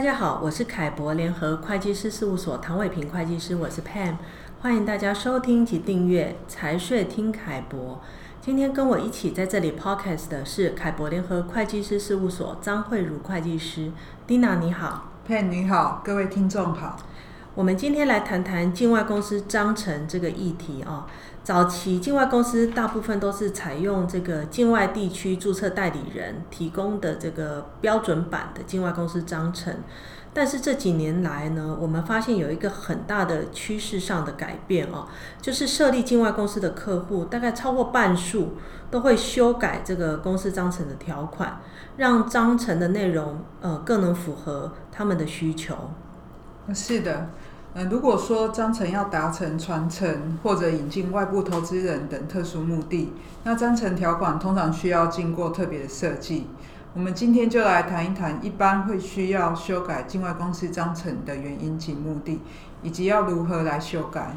大家好，我是凯博联合会计师事务所唐伟平会计师，我是 Pam，欢迎大家收听及订阅财税听凯博。今天跟我一起在这里 Podcast 的是凯博联合会计师事务所张慧如会计师，Dina 你好，Pam 你好，各位听众好。我们今天来谈谈境外公司章程这个议题哦。早期境外公司大部分都是采用这个境外地区注册代理人提供的这个标准版的境外公司章程，但是这几年来呢，我们发现有一个很大的趋势上的改变哦，就是设立境外公司的客户大概超过半数都会修改这个公司章程的条款，让章程的内容呃更能符合他们的需求。是的。嗯，如果说章程要达成传承或者引进外部投资人等特殊目的，那章程条款通常需要经过特别的设计。我们今天就来谈一谈，一般会需要修改境外公司章程的原因及目的，以及要如何来修改。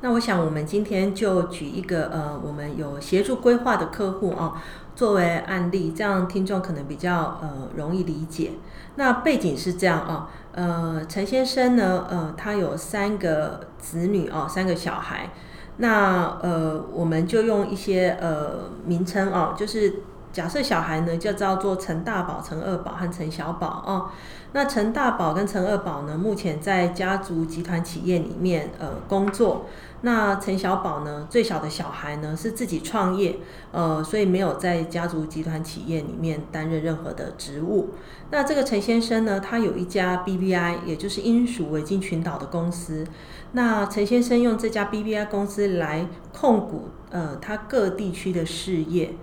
那我想，我们今天就举一个呃，我们有协助规划的客户啊。作为案例，这样听众可能比较呃容易理解。那背景是这样啊，呃，陈先生呢，呃，他有三个子女哦，三个小孩。那呃，我们就用一些呃名称哦，就是假设小孩呢就叫做陈大宝、陈二宝和陈小宝哦。那陈大宝跟陈二宝呢，目前在家族集团企业里面呃工作。那陈小宝呢，最小的小孩呢是自己创业，呃，所以没有在家族集团企业里面担任任何的职务。那这个陈先生呢，他有一家 BBI，也就是英属维京群岛的公司。那陈先生用这家 BBI 公司来控股呃他各地区的事业。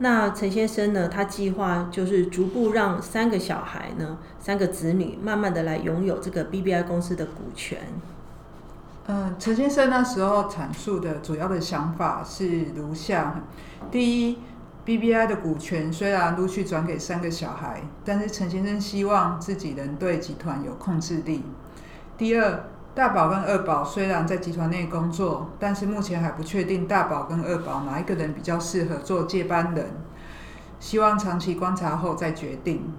那陈先生呢，他计划就是逐步让三个小孩呢，三个子女，慢慢的来拥有这个 BBI 公司的股权。嗯，陈先生那时候阐述的主要的想法是如下：第一，BBI 的股权虽然陆续转给三个小孩，但是陈先生希望自己能对集团有控制力。第二，大宝跟二宝虽然在集团内工作，但是目前还不确定大宝跟二宝哪一个人比较适合做接班人，希望长期观察后再决定。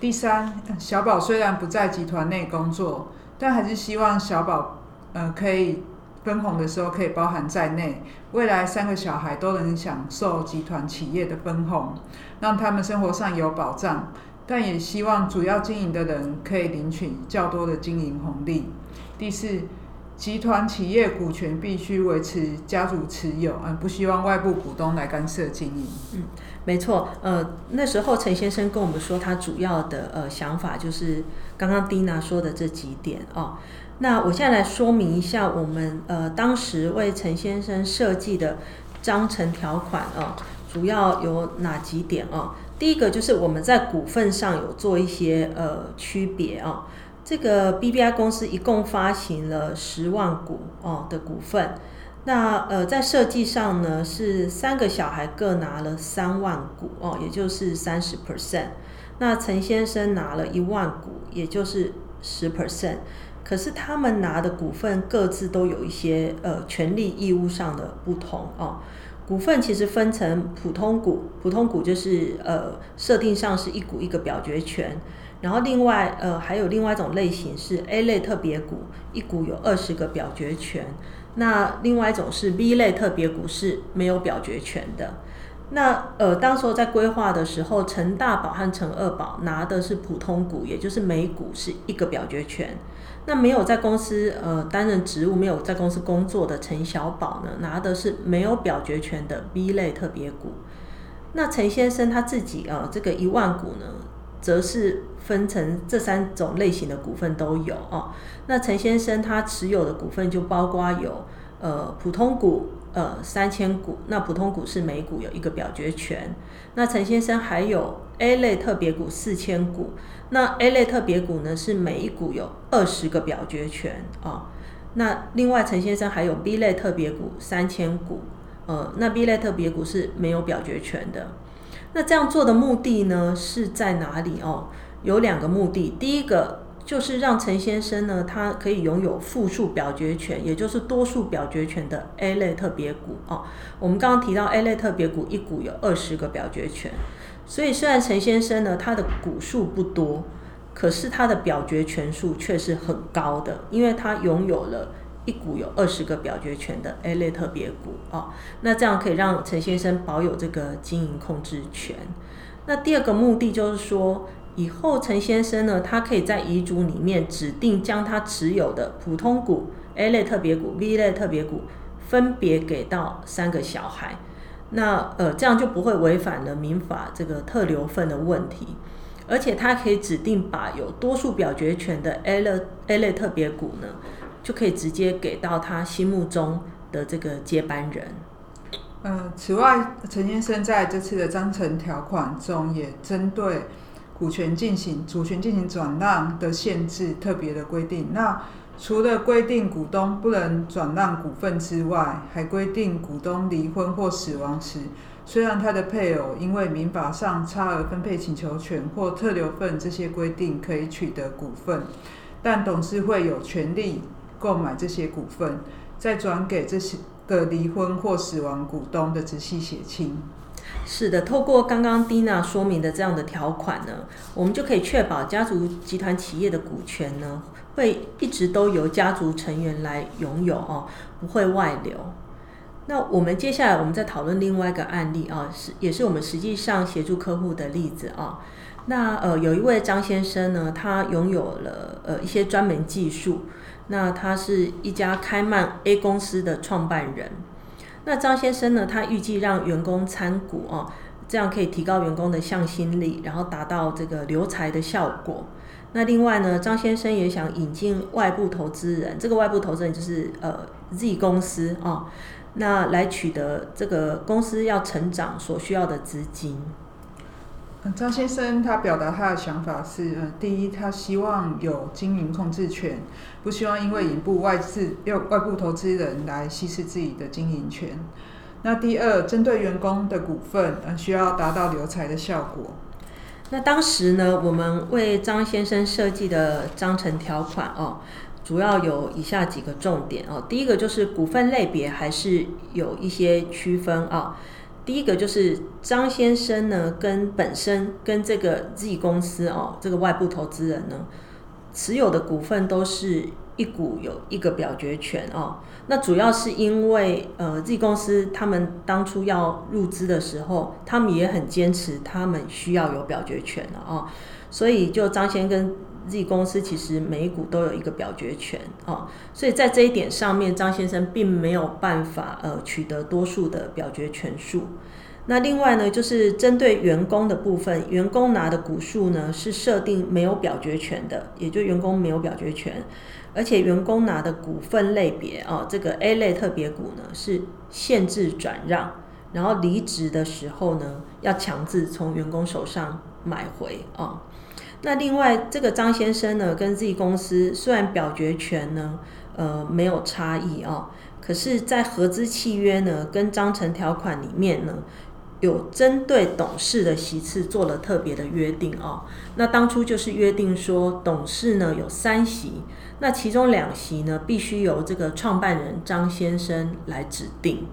第三，小宝虽然不在集团内工作，但还是希望小宝，呃，可以分红的时候可以包含在内，未来三个小孩都能享受集团企业的分红，让他们生活上有保障。但也希望主要经营的人可以领取较多的经营红利。第四，集团企业股权必须维持家族持有，嗯，不希望外部股东来干涉经营。嗯，没错。呃，那时候陈先生跟我们说，他主要的呃想法就是刚刚蒂娜说的这几点哦。那我现在来说明一下，我们呃当时为陈先生设计的章程条款哦，主要有哪几点哦？第一个就是我们在股份上有做一些呃区别啊、哦，这个 BBI 公司一共发行了十万股哦的股份，那呃在设计上呢是三个小孩各拿了三万股哦，也就是三十 percent，那陈先生拿了一万股，也就是十 percent，可是他们拿的股份各自都有一些呃权利义务上的不同哦。股份其实分成普通股，普通股就是呃设定上是一股一个表决权，然后另外呃还有另外一种类型是 A 类特别股，一股有二十个表决权，那另外一种是 B 类特别股是没有表决权的。那呃当时候在规划的时候，陈大宝和陈二宝拿的是普通股，也就是每股是一个表决权。那没有在公司呃担任职务、没有在公司工作的陈小宝呢，拿的是没有表决权的 B 类特别股。那陈先生他自己啊、这个一万股呢，则是分成这三种类型的股份都有哦。那陈先生他持有的股份就包括有呃普通股呃三千股，那普通股是每股有一个表决权。那陈先生还有 A 类特别股四千股。那 A 类特别股呢，是每一股有二十个表决权啊、哦。那另外陈先生还有 B 类特别股三千股，呃，那 B 类特别股是没有表决权的。那这样做的目的呢，是在哪里哦？有两个目的，第一个就是让陈先生呢，他可以拥有复数表决权，也就是多数表决权的 A 类特别股哦。我们刚刚提到 A 类特别股一股有二十个表决权。所以，虽然陈先生呢，他的股数不多，可是他的表决权数却是很高的，因为他拥有了一股有二十个表决权的 A 类特别股哦。那这样可以让陈先生保有这个经营控制权。那第二个目的就是说，以后陈先生呢，他可以在遗嘱里面指定将他持有的普通股、A 类特别股、B 类特别股分别给到三个小孩。那呃，这样就不会违反了民法这个特留份的问题，而且他可以指定把有多数表决权的 A 类 A 类特别股呢，就可以直接给到他心目中的这个接班人。呃，此外，陈先生在这次的章程条款中也针对股权进行主权进行转让的限制特别的规定。那除了规定股东不能转让股份之外，还规定股东离婚或死亡时，虽然他的配偶因为民法上差额分配请求权或特留份这些规定可以取得股份，但董事会有权利购买这些股份，再转给这些。个离婚或死亡股东的直系血亲。是的，透过刚刚 Dina 说明的这样的条款呢，我们就可以确保家族集团企业的股权呢，会一直都由家族成员来拥有哦，不会外流。那我们接下来我们再讨论另外一个案例啊，是也是我们实际上协助客户的例子啊。那呃，有一位张先生呢，他拥有了呃一些专门技术。那他是一家开曼 A 公司的创办人。那张先生呢，他预计让员工参股哦，这样可以提高员工的向心力，然后达到这个留财的效果。那另外呢，张先生也想引进外部投资人，这个外部投资人就是呃 Z 公司哦，那来取得这个公司要成长所需要的资金。张先生他表达他的想法是：呃，第一，他希望有经营控制权，不希望因为引入外资要外部投资人来稀释自己的经营权。那第二，针对员工的股份，呃，需要达到留才的效果。那当时呢，我们为张先生设计的章程条款哦，主要有以下几个重点哦。第一个就是股份类别还是有一些区分啊。第一个就是张先生呢，跟本身跟这个 Z 公司哦，这个外部投资人呢，持有的股份都是一股有一个表决权哦。那主要是因为呃 Z 公司他们当初要入资的时候，他们也很坚持他们需要有表决权了哦，所以就张先生跟 Z 公司其实每股都有一个表决权哦，所以在这一点上面，张先生并没有办法呃取得多数的表决权数。那另外呢，就是针对员工的部分，员工拿的股数呢是设定没有表决权的，也就员工没有表决权，而且员工拿的股份类别哦，这个 A 类特别股呢是限制转让，然后离职的时候呢要强制从员工手上买回哦。那另外，这个张先生呢，跟 Z 公司虽然表决权呢，呃，没有差异哦，可是，在合资契约呢，跟章程条款里面呢，有针对董事的席次做了特别的约定哦。那当初就是约定说，董事呢有三席，那其中两席呢，必须由这个创办人张先生来指定。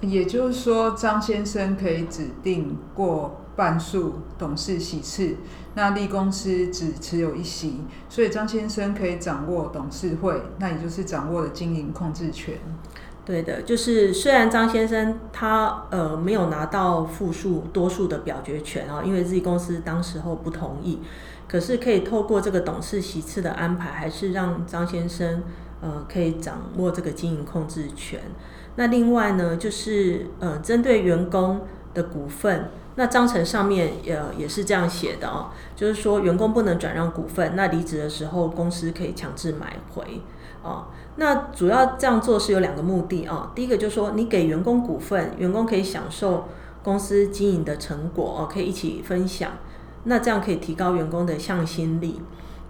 也就是说，张先生可以指定过半数董事席次，那立公司只持有一席，所以张先生可以掌握董事会，那也就是掌握了经营控制权。对的，就是虽然张先生他呃没有拿到复数多数的表决权啊，因为自己公司当时候不同意，可是可以透过这个董事席次的安排，还是让张先生呃可以掌握这个经营控制权。那另外呢，就是呃针对员工的股份。那章程上面呃也是这样写的哦，就是说员工不能转让股份，那离职的时候公司可以强制买回哦。那主要这样做是有两个目的啊，第一个就是说你给员工股份，员工可以享受公司经营的成果哦，可以一起分享，那这样可以提高员工的向心力。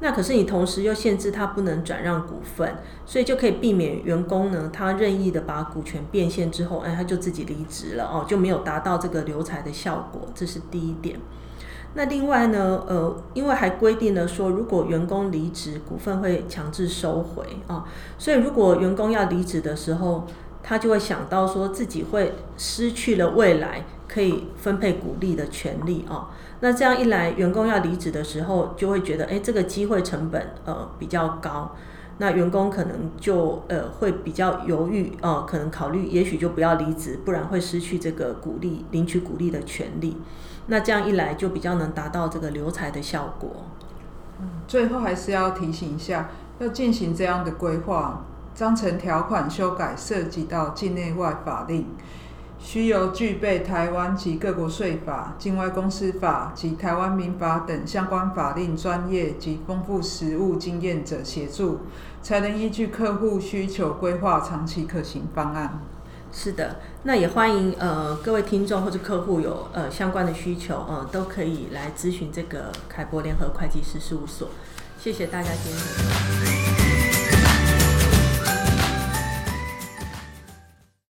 那可是你同时又限制他不能转让股份，所以就可以避免员工呢，他任意的把股权变现之后，哎，他就自己离职了哦，就没有达到这个留才的效果，这是第一点。那另外呢，呃，因为还规定了说，如果员工离职，股份会强制收回啊，所以如果员工要离职的时候，他就会想到说自己会失去了未来可以分配股励的权利哦。那这样一来，员工要离职的时候，就会觉得，哎，这个机会成本呃比较高，那员工可能就呃会比较犹豫哦、呃，可能考虑也许就不要离职，不然会失去这个股励领取股励的权利。那这样一来，就比较能达到这个留才的效果。最后还是要提醒一下，要进行这样的规划。章程条款修改涉及到境内外法令，需由具备台湾及各国税法、境外公司法及台湾民法等相关法令专业及丰富实务经验者协助，才能依据客户需求规划长期可行方案。是的，那也欢迎呃各位听众或者客户有呃相关的需求，呃都可以来咨询这个凯博联合会计师事务所。谢谢大家今天。